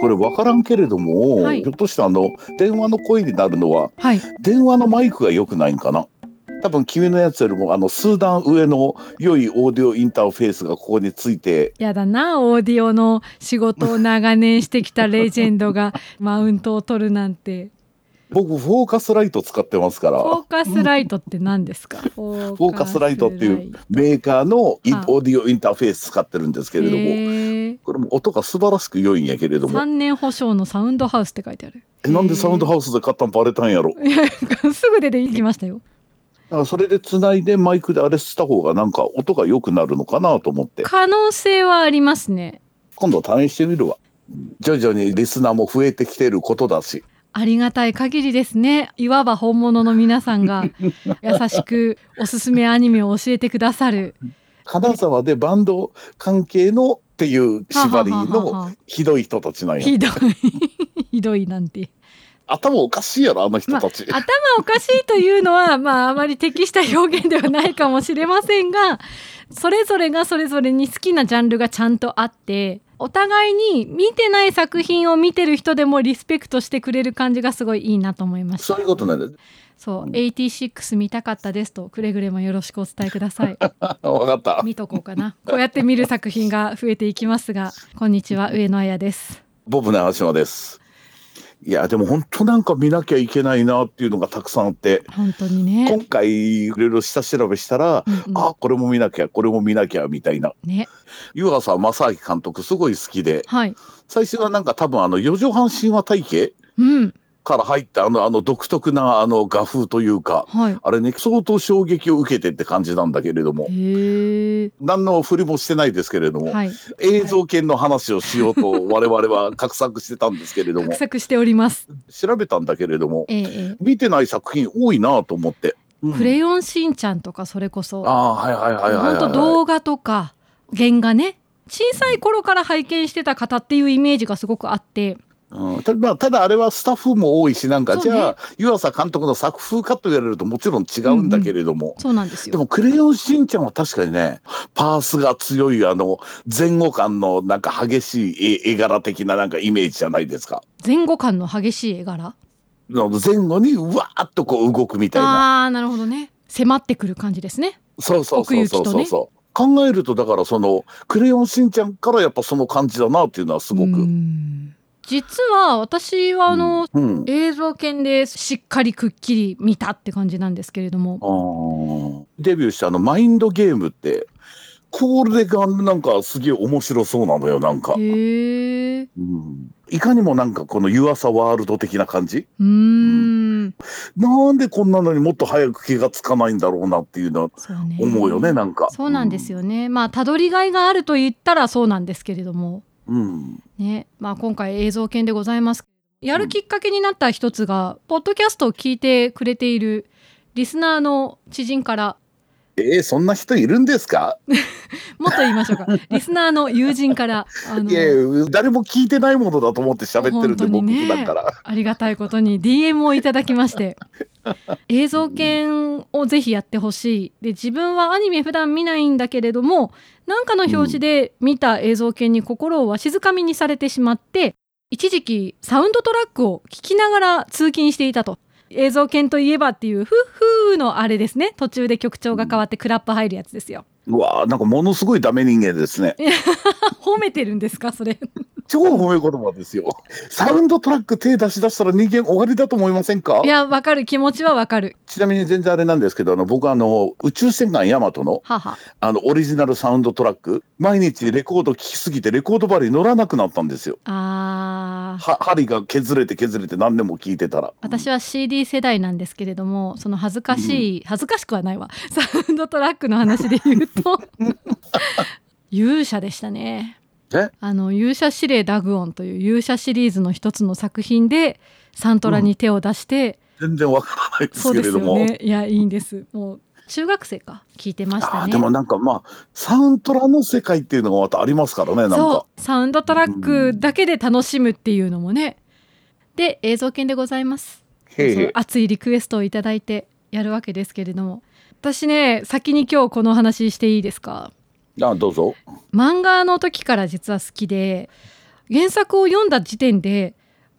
これ分からんけれども、はい。ひょっとしてあの電話の声になるのははい。電話のマイクが良くないんかな？多分君のやつよりもあの数段上の良いオーディオインターフェースがここについてやだなオーディオの仕事を長年してきたレジェンドがマウントを取るなんて僕フォーカスライト使ってますから。フォーカスライトって何ですか？フォーカスライトっていうメーカーのオーディオインターフェース使ってるんですけれども、へこれも音が素晴らしく良いんやけれども。3年保証のサウンドハウスって書いてある。えなんでサウンドハウスで買ったんバレたんやろ？いやすぐ出てきましたよ。だからそれでつないでマイクであれした方がなんか音が良くなるのかなと思って。可能性はありますね。今度試してみるわ。徐々にリスナーも増えてきてることだしありがたい限りですね。いわば本物の皆さんが 優しくおすすめアニメを教えてくださる。金沢でバンド関係のっていう縛りのはひどい人たちなんや。ひどい。ひどいなんて。頭おかしいやろあの人たち、頭おかしいというのはまああまり適した表現ではないかもしれませんがそれぞれがそれぞれに好きなジャンルがちゃんとあってお互いに見てない作品を見てる人でもリスペクトしてくれる感じがすごいいいなと思いました。そういうことなんだそう。86見たかったですとくれぐれもよろしくお伝えください。分かった。見とこうかな。こうやって見る作品が増えていきますがこんにちは。上野彩です。ボブ長島ですいやでも本当なんか見なきゃいけないなっていうのがたくさんあって。本当にね。今回いろいろ下調べしたら、うんうん。あこれも見なきゃこれも見なきゃみたいな。ね。湯浅正明監督すごい好きで。はい。最初はなんか多分あの四畳半神話体系うんから入ったあのあの独特なあの画風というかはい。あれね相当衝撃を受けてって感じなんだけれども。何の振りもしてないですけれども、はい。映像系の話をしようと我々は画策してたんですけれども。画策しております。調べたんだけれどもええ。え見てない作品多いなと思って。うん。えクレヨンしんちゃんとかそれこそ、ああはいはいはいはいはい、本当動画とか原画ね。小さい頃から拝見してた方っていうイメージがすごくあって、うん、たまあただあれはスタッフも多いしなんか、ねじゃあ湯浅監督の作風かと言われるともちろん違うんだけれども、そうなんですよ。でも「クレヨンしんちゃん」は確かにねパースが強いあの前後感のなんか激しい絵絵柄的ななんかイメージじゃないですか。前後感の激しい絵柄？の前後にうわーっとこう動くみたいなあなるほどね。迫ってくる感じですね。そうそうそうそうそうそう、考えるとだからその「クレヨンしんちゃん」からやっぱその感じだなっていうのはすごく。うん実は私はあの、うん映像犬でしっかりくっきり見たって感じなんですけれども。デビューしたあのマインドゲームってこれがなんかすげえ面白そうなのよなんか、ううん、いかにもなんかこの湯浅ワールド的な感じ？ーん。なんでこんなのにもっと早く気がつかないんだろうなっていうのはそうね。思うよねなんか。そうなんですよね、まあたどりがいがあると言ったらそうなんですけれどもうん。ね。まあ今回映像犬でございます。やるきっかけになった一つが、ポッドキャストを聞いてくれているリスナーの知人から。えー、そんな人いるんですか？もっと言いましょうか。リスナーの友人からあのいや誰も聞いてないものだと思って喋ってるんでね。普段から。ありがたいことに DM をいただきまして。映像犬をぜひやってほしい。で自分はアニメ普段見ないんだけれどもなんかの表示で見た映像犬に心をわしづかみにされてしまって一時期サウンドトラックを聞きながら通勤していたと。映像犬といえばっていうフッフーのあれですね途中で曲調が変わってクラップ入るやつですよ。うわーなんかものすごいダメ人間ですね 褒めてるんですかそれ超褒め言葉ですよ。サウンドトラック手出し出したら人間終わりだと思いませんか？いやわかる。気持ちはわかる。ちなみに全然あれなんですけどあの僕あの宇宙戦艦ヤマトのはは。あのオリジナルサウンドトラック毎日レコード聴きすぎてレコード針乗らなくなったんですよ。あー。は針が削れて削れて何年も聴いてたら。私は CD 世代なんですけれどもその恥ずかしい、恥ずかしくはないわ。サウンドトラックの話で言うと 勇者でしたね。えあの勇者指令ダグオンという勇者シリーズの一つの作品でサントラに手を出して、全然わからないですすけれども、よね。いやいいんです。もう中学生か聞いてましたね。でもなんかまあサウントラの世界っていうのがまたありますからねそう。サウンドトラックだけで楽しむっていうのもね。で映像犬でございます。熱いリクエストをいただいてやるわけですけれども。私ね先に今日この話していいですか？あどうぞ。漫画の時から実は好きで原作を読んだ時点で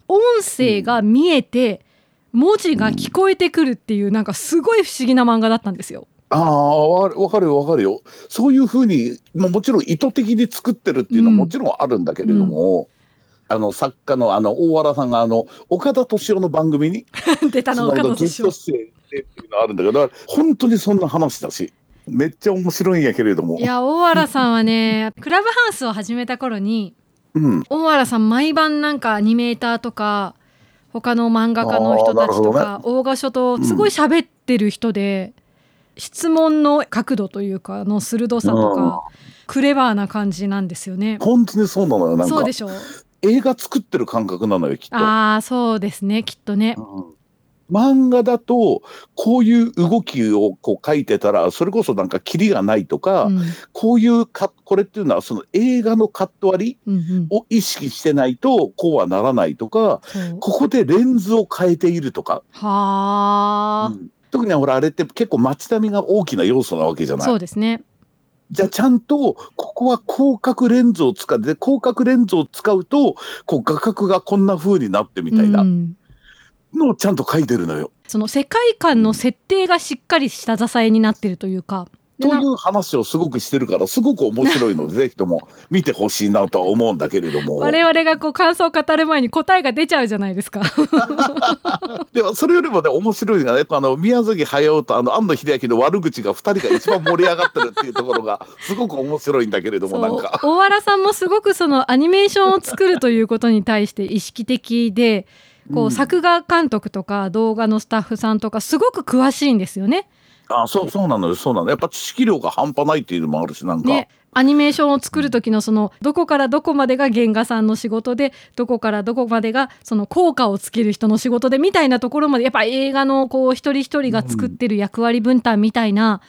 音声が見えて文字が聞こえてくるっていうなんかすごい不思議な漫画だったんですよ。ああ、わわかるよわかるよ。そういうふうに、まあ、もちろん意図的に作ってるっていうのはうんもちろんあるんだけれども、あの作家のあの大原さんがあの岡田敏夫の番組に 出たそのの岡野ゲスト敏夫っていうのあるんだけど、本当にそんな話だし、めっちゃ面白いんやけれどもい。や大原さんはねクラブハウスを始めた頃にうん。大原さん毎晩なんかアニメーターとか他の漫画家の人たちとか大御所とすごい喋ってる人で、質問の角度というかの鋭さとか、クレバーな感じなんですよね。本当にそうなのよ。なんかそうでしょう映画作ってる感覚なのよ、きっと。ああそうですねきっとね。うん漫画だとこういう動きをこう書いてたらそれこそなんかキリがないとか、うん。こういうかこれっていうのはその映画のカット割りうんうん。を意識してないとこうはならないとかそう。ここでレンズを変えているとか、はあ、うん。特にほらあれって結構街並みが大きな要素なわけじゃない。そうですね。じゃあちゃんとここは広角レンズを使って広角レンズを使うとこう画角がこんな風になってみたいな。うんのをちゃんと書いてるのよ。その世界観の設定がしっかり下支えになってるというか。という話をすごくしてるからすごく面白いので ぜひとも見てほしいなとは思うんだけれども我々がこう感想を語る前に答えが出ちゃうじゃないですか。でもそれよりもね面白いのがねあの宮崎駿とあの安野秀明の悪口が2人が一番盛り上がってるっていうところが すごく面白いんだけれどもなんか。大原さんもすごくそのアニメーションを作るということに対して意識的でこううん。作画監督とか動画のスタッフさんとかすごく詳しいんですよね。あそうそうなのよ。そうなの。やっぱ知識量が半端ないっていうのもあるしなんか、ね。アニメーションを作る時のそのどこからどこまでが原画さんの仕事でどこからどこまでがその効果をつける人の仕事でみたいなところまでやっぱ映画のこう一人一人が作ってる役割分担みたいな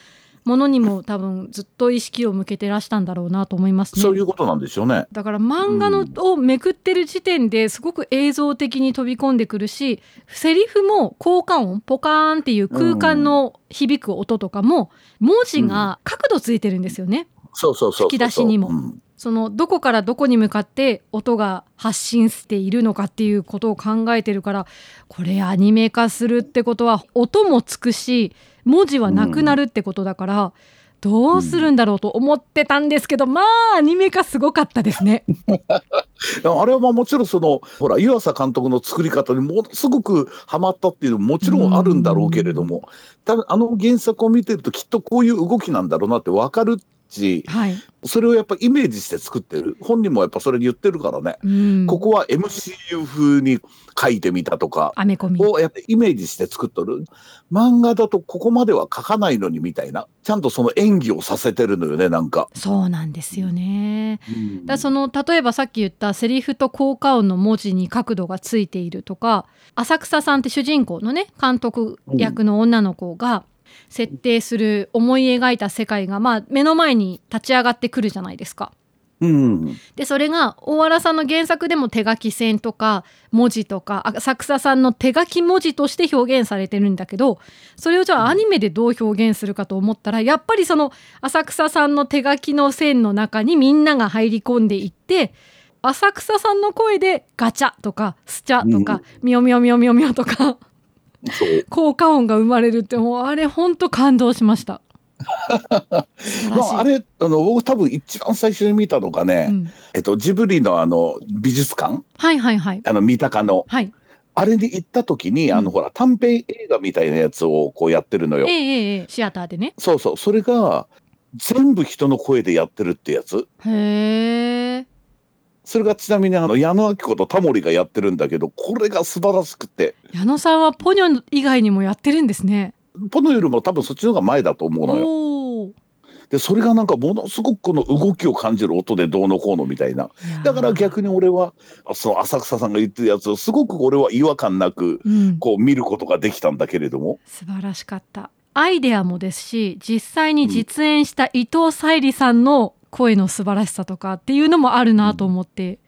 ものにも多分ずっと意識を向けてらしたんだろうなと思いますね。そういうことなんでしょうね。だから漫画の、をめくってる時点ですごく映像的に飛び込んでくるしセリフも効果音ポカーンっていう空間の響く音とかも文字が角度ついてるんですよね。そうそうそうそう吹き出しにもうんそのどこからどこに向かって音が発信しているのかっていうことを考えてるからこれアニメ化するってことは音もつくし文字はなくなるってことだから、どうするんだろうと思ってたんですけど、まあアニメ化すごかったですね。あれはまあもちろんそのほら湯浅監督の作り方にものすごくハマったっていうのももちろんあるんだろうけれどもただあの原作を見てるときっとこういう動きなんだろうなって分かるしはい、それをやっぱイメージして作ってる。本人もやっぱそれ言ってるからね、うん、ここは MCU 風に書いてみたとかアメコミ。をやってイメージして作っとる。漫画だとここまでは書かないのにみたいな。ちゃんとその演技をさせてるのよねなんか。そうなんですよね。だからその例えばさっき言ったセリフと効果音の文字に角度がついているとか浅草さんって主人公のね監督役の女の子が設定する思い描いた世界がまあ目の前に立ち上がってくるじゃないですか。うんでそれが大原さんの原作でも手書き線とか文字とか浅草さんの手書き文字として表現されてるんだけどそれをじゃあアニメでどう表現するかと思ったらやっぱりその浅草さんの手書きの線の中にみんなが入り込んでいって浅草さんの声でガチャとかスチャとかミョミョミョミョミョとか効果音が生まれるってもうあれほんと感動しました。まあ、あれあの僕多分一番最初に見たのがね、うんえっと、ジブリのあの美術館？はいはいはいあの三鷹のはい。あれに行った時に、あうんのほら短編映画みたいなやつをこうやってるのよ。ええええええシアターでね。そうそうそれが全部人の声でやってるってやつへえ。それがちなみにあの矢野明子とタモリがやってるんだけどこれが素晴らしくて矢野さんはポニョ以外にもやってるんですね。ポノよりも多分そっちの方が前だと思うのよ。でそれがなんかものすごくこの動きを感じる音でどうのこうのみたいな。だから逆に俺はその浅草さんが言ってるやつをすごく俺は違和感なくうん、こう見ることができたんだけれども。素晴らしかった。アイデアもですし、実際に実演した伊藤沙莉さんの声の素晴らしさとかっていうのもあるなと思って。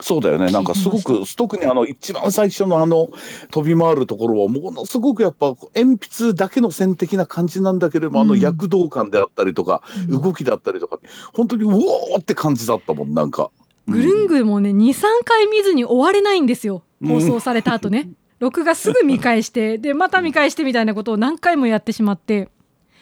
そうだよね。なんかすごく、特にあの一番最初のあの飛び回るところはものすごくやっぱ鉛筆だけの線的な感じなんだけれども、うん。あの躍動感であったりとか、うん。動きだったりとか、本当にうおーって感じだったもん、なんか。グルングもね23回見ずに終われないんですよ。放送された後ね、録画すぐ見返してでまた見返してみたいなことを何回もやってしまって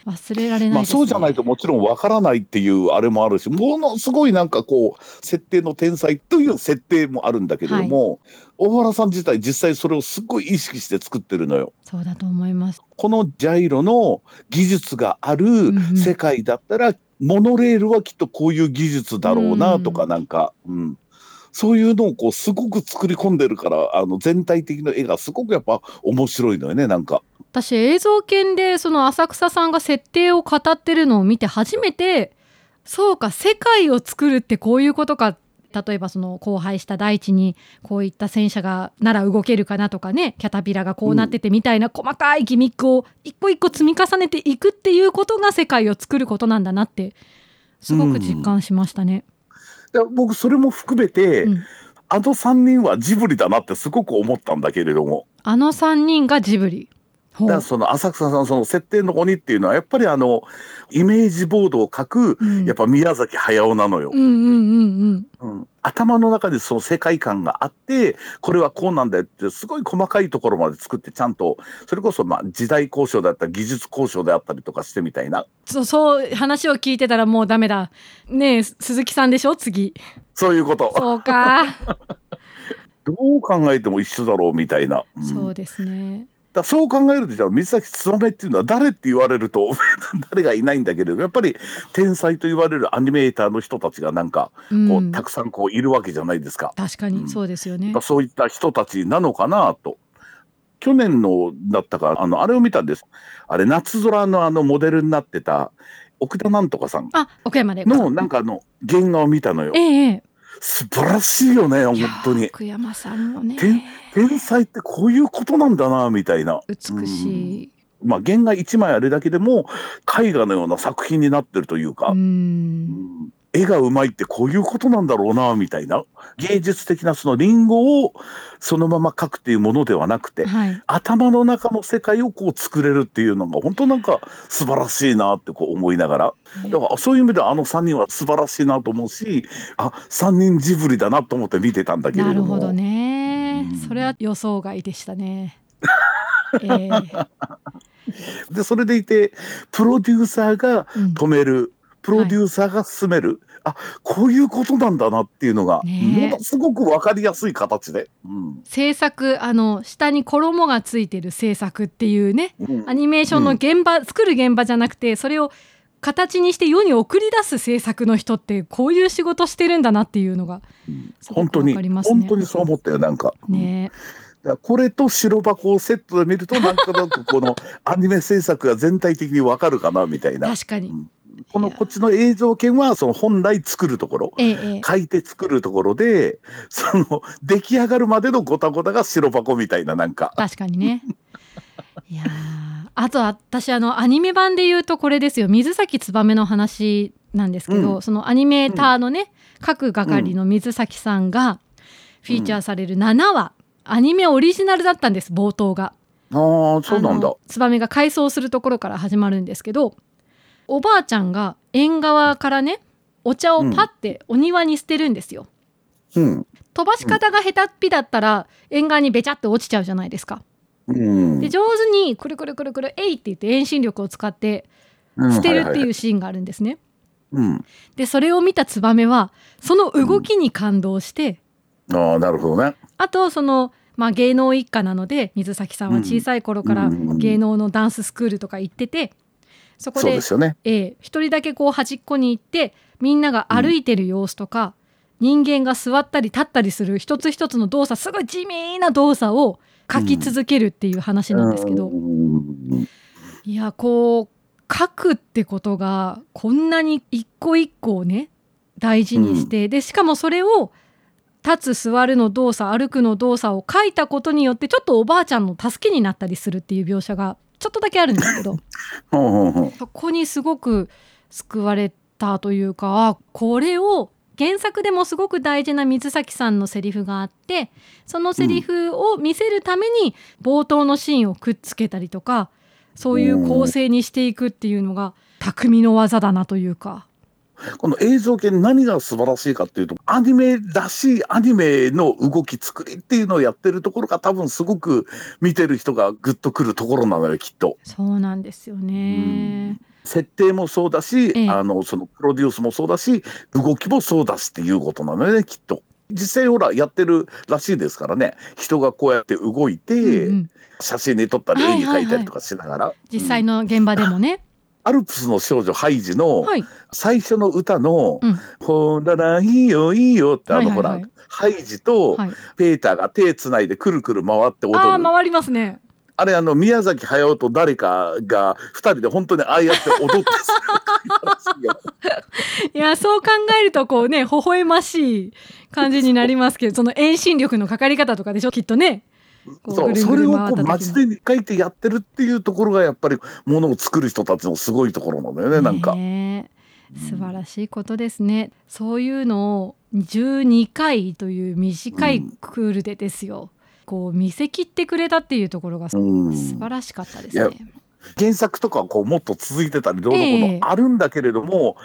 忘れられないね。まあそうじゃないともちろんわからないっていうあれもあるし、ものすごいなんかこう、設定の天才という設定もあるんだけれども、大原さん自体実際それをすごい意識して作ってるのよ。そうだと思います。このジャイロの技術があるんうん。世界だったら、モノレールはきっとこういう技術だろうなとかなんか、うん。そういうのをこうすごく作り込んでるからあの全体的な絵がすごくやっぱ面白いのよねなんか。私映像研でその浅草さんが設定を語ってるのを見て初めてそうか世界を作るってこういうことか例えばその荒廃した大地にこういった戦車がなら動けるかなとかねキャタピラがこうなっててみたいな細かいギミックを一個一個積み重ねていくっていうことが世界を作ることなんだなってすごく実感しましたね。で僕それも含めて、うんあの3人はジブリだなってすごく思ったんだけれどもあの3人がジブリ。だからその浅草さんその設定の鬼っていうのはやっぱりあのイメージボードを書くうんやっぱ宮崎駿なのよ。うんうんうんうん頭の中でその世界観があってこれはこうなんだよってすごい細かいところまで作ってちゃんとそれこそまあ時代交渉であったり技術交渉であったりとかしてみたいなそうそう話を聞いてたらもうダメだ。ねえ鈴木さんでしょ次。そういうことそうか。どう考えても一緒だろうみたいな、うんそうですね。だそう考えるとじゃあ水崎つばめっていうのは誰って言われると 誰がいないんだけれどやっぱり天才と言われるアニメーターの人たちがなんかう、こうんたくさんこういるわけじゃないですか。確かにそうですよね。まあそういった人たちなのかなと。去年のだったかあのあれを見たんです。あれ夏空のあのモデルになってた奥田なんとかさんあ岡山で。のなんかあの原画を見たのよえ。ええ素晴らしいよね本え。当に。福山さんもね。天天才ってこういうことなんだなみたいな。美しい。まあ原画一枚あれだけでも絵画のような作品になってるというか。う。うんん絵がうまいってこういうことなんだろうなみたいな。芸術的なそのリンゴをそのまま描くっていうものではなくてはい。頭の中の世界をこう作れるっていうのが本当なんか素晴らしいなってこう思いながら。だからそういう意味ではあの3人は素晴らしいなと思うしあ3人ジブリだなと思って見てたんだけれども。なるほどね。うん。それは予想外でしたね。ええ。でそれでいてプロデューサーがうん。止める。プロデューサーが進める、あこういうことなんだなっていうのがものすごく分かりやすい形で。うん。制作あの下に衣がついてる制作っていうねうん。アニメーションの現場、作る現場じゃなくてそれを形にして世に送り出す制作の人ってこういう仕事してるんだなっていうのが本当に、本当にそう思ったよなんか。ねこれと白箱をセットで見るとなんとなくこのアニメ制作が全体的にわかるかなみたいな。確かに。このこっちの映像権はその本来作るところ。ええええ。書いて作るところでその出来上がるまでのごたごたが白箱みたいななんか。確かにね。いやーあと私あのアニメ版で言うとこれですよ。水崎燕の話なんですけど、うん。そのアニメーターのね、各係の水崎さんがフィーチャーされる7話、アニメオリジナルだったんです冒頭が。ああそうなんだ。ツバメが改装するところから始まるんですけどおばあちゃんが縁側からねお茶をパッてお庭に捨てるんですよ。うん。飛ばし方が下手っぴだったら縁側にべちゃって落ちちゃうじゃないですか。うん。で上手にくるくるくるくるえいって言って遠心力を使って捨てるっていうシーンがあるんですね。うん。でそれを見たツバメはその動きに感動して、ああなるほどね。あとその、まあ、芸能一家なので水崎さんは小さい頃からうん。芸能のダンススクールとか行っててそこでですよね。ええ一人だけこう端っこに行ってみんなが歩いてる様子とか、人間が座ったり立ったりする一つ一つの動作すごい地味な動作を書き続けるっていう話なんですけど、うん。いやこう書くってことがこんなに一個一個をね大事にして、でしかもそれを立つ座るの動作歩くの動作を書いたことによってちょっとおばあちゃんの助けになったりするっていう描写がちょっとだけあるんですけど。そこにすごく救われたというかあこれを原作でもすごく大事な水崎さんのセリフがあってそのセリフを見せるために冒頭のシーンをくっつけたりとかそういう構成にしていくっていうのが匠の技だなというか。この映像系何が素晴らしいかっていうとアニメらしいアニメの動き作りっていうのをやってるところが多分すごく見てる人がグッとくるところなのよきっと。そうなんですよね。設定もそうだし、ええあのそのプロデュースもそうだし動きもそうだしっていうことなのよねきっと。実際ほらやってるらしいですからね人がこうやって動いて、うんうん写真に撮ったり絵に描いたりとかしながら、実際の現場でもね。アルプスの少女ハイジのはい。最初の歌のうん「ほららいいよいいよ」ってあの、ほらハイジとはい。ペーターが手つないでくるくる回って踊るあああ回りますね。れあの宮崎駿と誰かが二人で本当にああやって踊って いやそう考えるとこうね微笑ましい感じになりますけどその遠心力のかかり方とかでしょきっとね。こそうそれをこう街で書いてやってるっていうところがやっぱりものを作る人たちのすごいところなんだよねなんか。素晴らしいことですね。そういうのを12回という短いクールでですよ。こう見せ切ってくれたっていうところが素うん晴らしかったですね。原作とかはこうもっと続いてたりどうのこうええのあるんだけれども、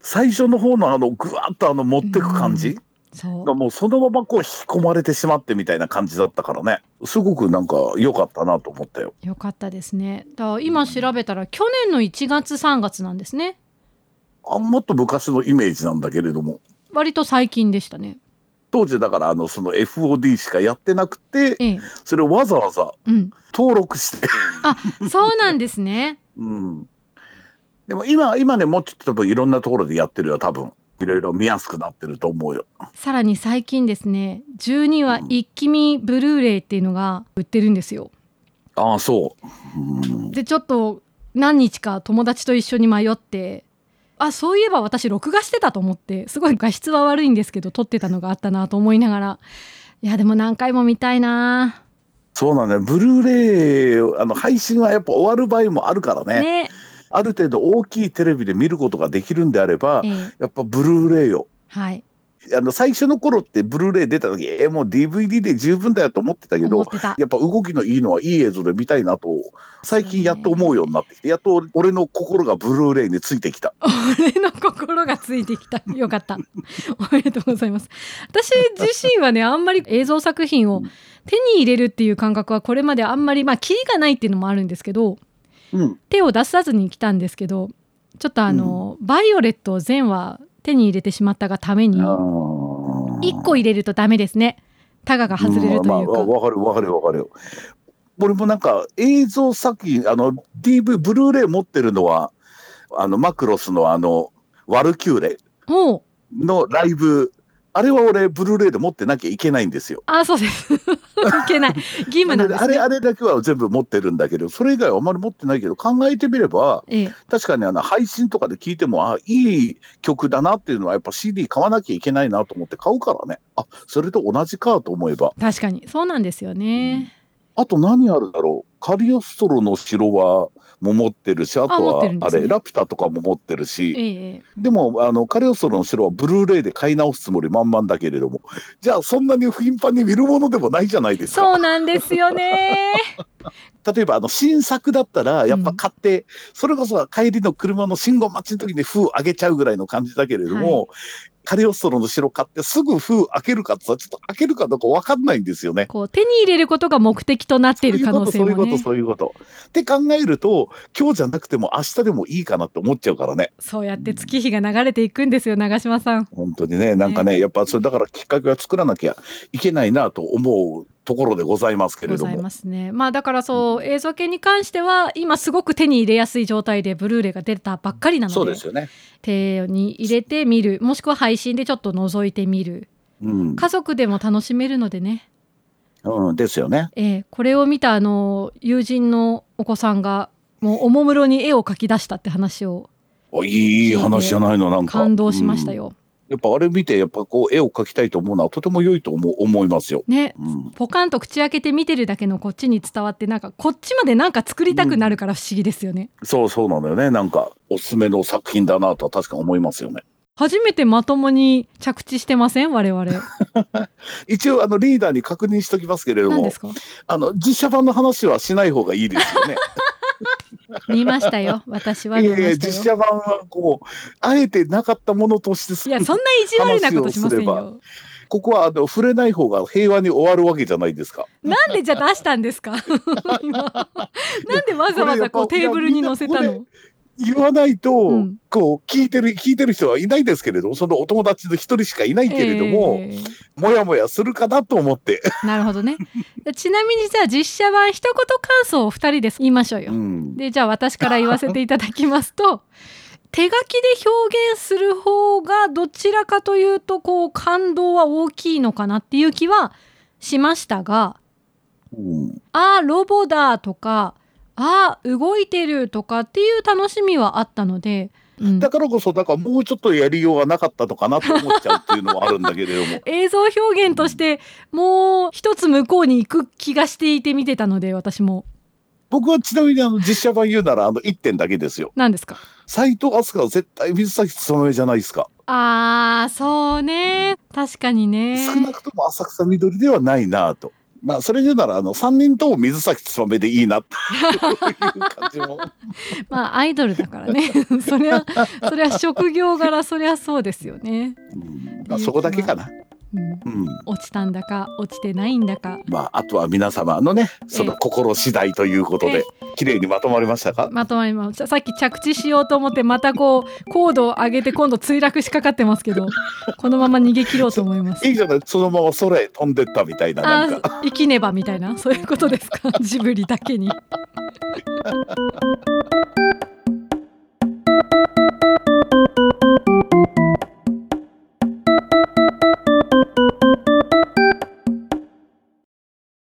最初の方のあのぐわっとあの持ってく感じ？そうがもうそのままこう引き込まれてしまってみたいな感じだったからねすごくなんか良かったなと思ったよ。よかったですね。だから今調べたら去年の1月3月なんですね。あもっと昔のイメージなんだけれども割と最近でしたね。当時だからあのその FOD しかやってなくてええ、それをわざわざうん。登録して、あ、そうなんですね。うん、でも今今ねもうちょっと多分いろんなところでやってるよ多分いろいろ見やすくなってると思うよ。さらに最近ですね、12話一気見ブルーレイっていうのが売ってるんですよ。ああそう、うん、でちょっと何日か友達と一緒に迷ってあそういえば私録画してたと思ってすごい画質は悪いんですけど撮ってたのがあったなと思いながらいやでも何回も見たいな。そうなんだよ。ブルーレイあの配信はやっぱ終わる場合もあるからね。ねある程度大きいテレビで見ることができるんであればええ。やっぱブルーレイよはい。あの最初の頃ってブルーレイ出た時えーもう DVD で十分だよと思ってたけどやっぱ動きのいいのはいい映像で見たいなと最近やっと思うようになってきてやっと俺の心がブルーレイについてきた。俺の心がついてきた。よかった。おめでとうございます。私自身はね あんまり映像作品を手に入れるっていう感覚はこれまであんまりまあキリがないっていうのもあるんですけどうん、手を出さずに来たんですけどちょっとあの、バイオレットを全話手に入れてしまったがために1個入れるとダメですね。タガが外れるというか、まあまあわかるわかるわかる。よ。俺もなんか映像作品あの DV ブルーレイ持ってるのはあのマクロスのあのワルキューレのライブあれは俺ブルーレイで持ってなきゃいけないんですよ。あそうです。いけない。義務なんですね。あれあれだけは全部持ってるんだけどそれ以外はあんまり持ってないけど考えてみればええ。確かにあの配信とかで聞いてもあいい曲だなっていうのはやっぱ CD 買わなきゃいけないなと思って買うからね。あそれと同じかと思えば。確かに。そうなんですよね、あと何あるだろう。カリオストロの城はも持ってるしあとはあれラピュタとかも持ってるしえでもあのカリオストロの城はブルーレイで買い直すつもり満々だけれどもじゃあそんなに頻繁に見るものでもないじゃないですか。そうなんですよね例えばあの新作だったらやっぱ買って、それこそ帰りの車の信号待ちの時に封上げちゃうぐらいの感じだけれども、カリオストロの城買ってすぐ封開けるかってさちょっと開けるかどうか分かんないんですよね。こう手に入れることが目的となっている可能性そういうこともね。そういうことそういうこと。って考えると今日じゃなくても明日でもいいかなって思っちゃうからね。そうやって月日が流れていくんですよ長嶋さん。本当にねなんかね。やっぱそれだからきっかけは作らなきゃいけないなと思うところでございますけれどもございま。すねまあだからそう映像系に関しては今すごく手に入れやすい状態でブルーレイが出たばっかりなのでそうですよね。手に入れてみるもしくは配信でちょっと覗いてみるうん、家族でも楽しめるのでね、うん、ですよね。えーこれを見たあの友人のお子さんがもうおもむろに絵を描き出したって話をおいい話じゃないのなんか。感動しましたうんよ。やっぱあれ見てやっぱこう絵を描きたいと思うのはとても良いと思う思いますよ。ねうん、ポカンと口開けて見てるだけのこっちに伝わってなんかこっちまでなんか作りたくなるから不思議ですよね。そうそうなのよねなんかおすすめの作品だなとは確か思いますよね。初めてまともに着地してません？我々。一応あのリーダーに確認しときますけれども何ですか？あの実写版の話はしない方がいいですよね。見ましたよ。私はい見やいやましたよ。実写版はこうあえてなかったものとしていや、そんな意地悪なことしませんよ。ここはあの触れない方が平和に終わるわけじゃないですか。なんでじゃあ出したんですか？今なんでわざわざこうテーブルに乗せたいやの？言わないと、うんこう聞いてる聞いてる人はいないですけれどもそのお友達の一人しかいないけれども、えーもやもやするかなと思って。なるほどね。ちなみにじゃあ実写版一言感想を二人で言いましょうよ。うんでじゃあ私から言わせていただきますと 手書きで表現する方がどちらかというとこう感動は大きいのかなっていう気はしましたがうん「あーロボだ」とか「あー動いてる」とかっていう楽しみはあったので、うんだからこそだからもうちょっとやりようがなかったのかなと思っちゃうっていうのはあるんだけれども 映像表現としてもう一つ向こうに行く気がしていて見てたので私も僕はちなみにあの実写版言うならあの1点だけですよ。何ですか？斎藤飛鳥は絶対水崎努じゃないですか。あーそうね確かにね少なくとも浅草緑ではないなと。まあそれで言うならあの3人とも水崎努でいいな っていう感じも。まあアイドルだからね そりゃそりゃ職業柄そりゃそうですよね、うんまあ、そこだけかな。うん、落ちたんだか落ちてないんだか、まあ、あとは皆様のねその心次第ということで綺麗にまとまりましたか？まとまりました。さっき着地しようと思ってまたこう高度を上げて今度墜落しかかってますけど このまま逃げ切ろうと思います。いいじゃない。そのまま空へ飛んでったみたいななんか。生きねばみたいなそういうことですか？ジブリだけに。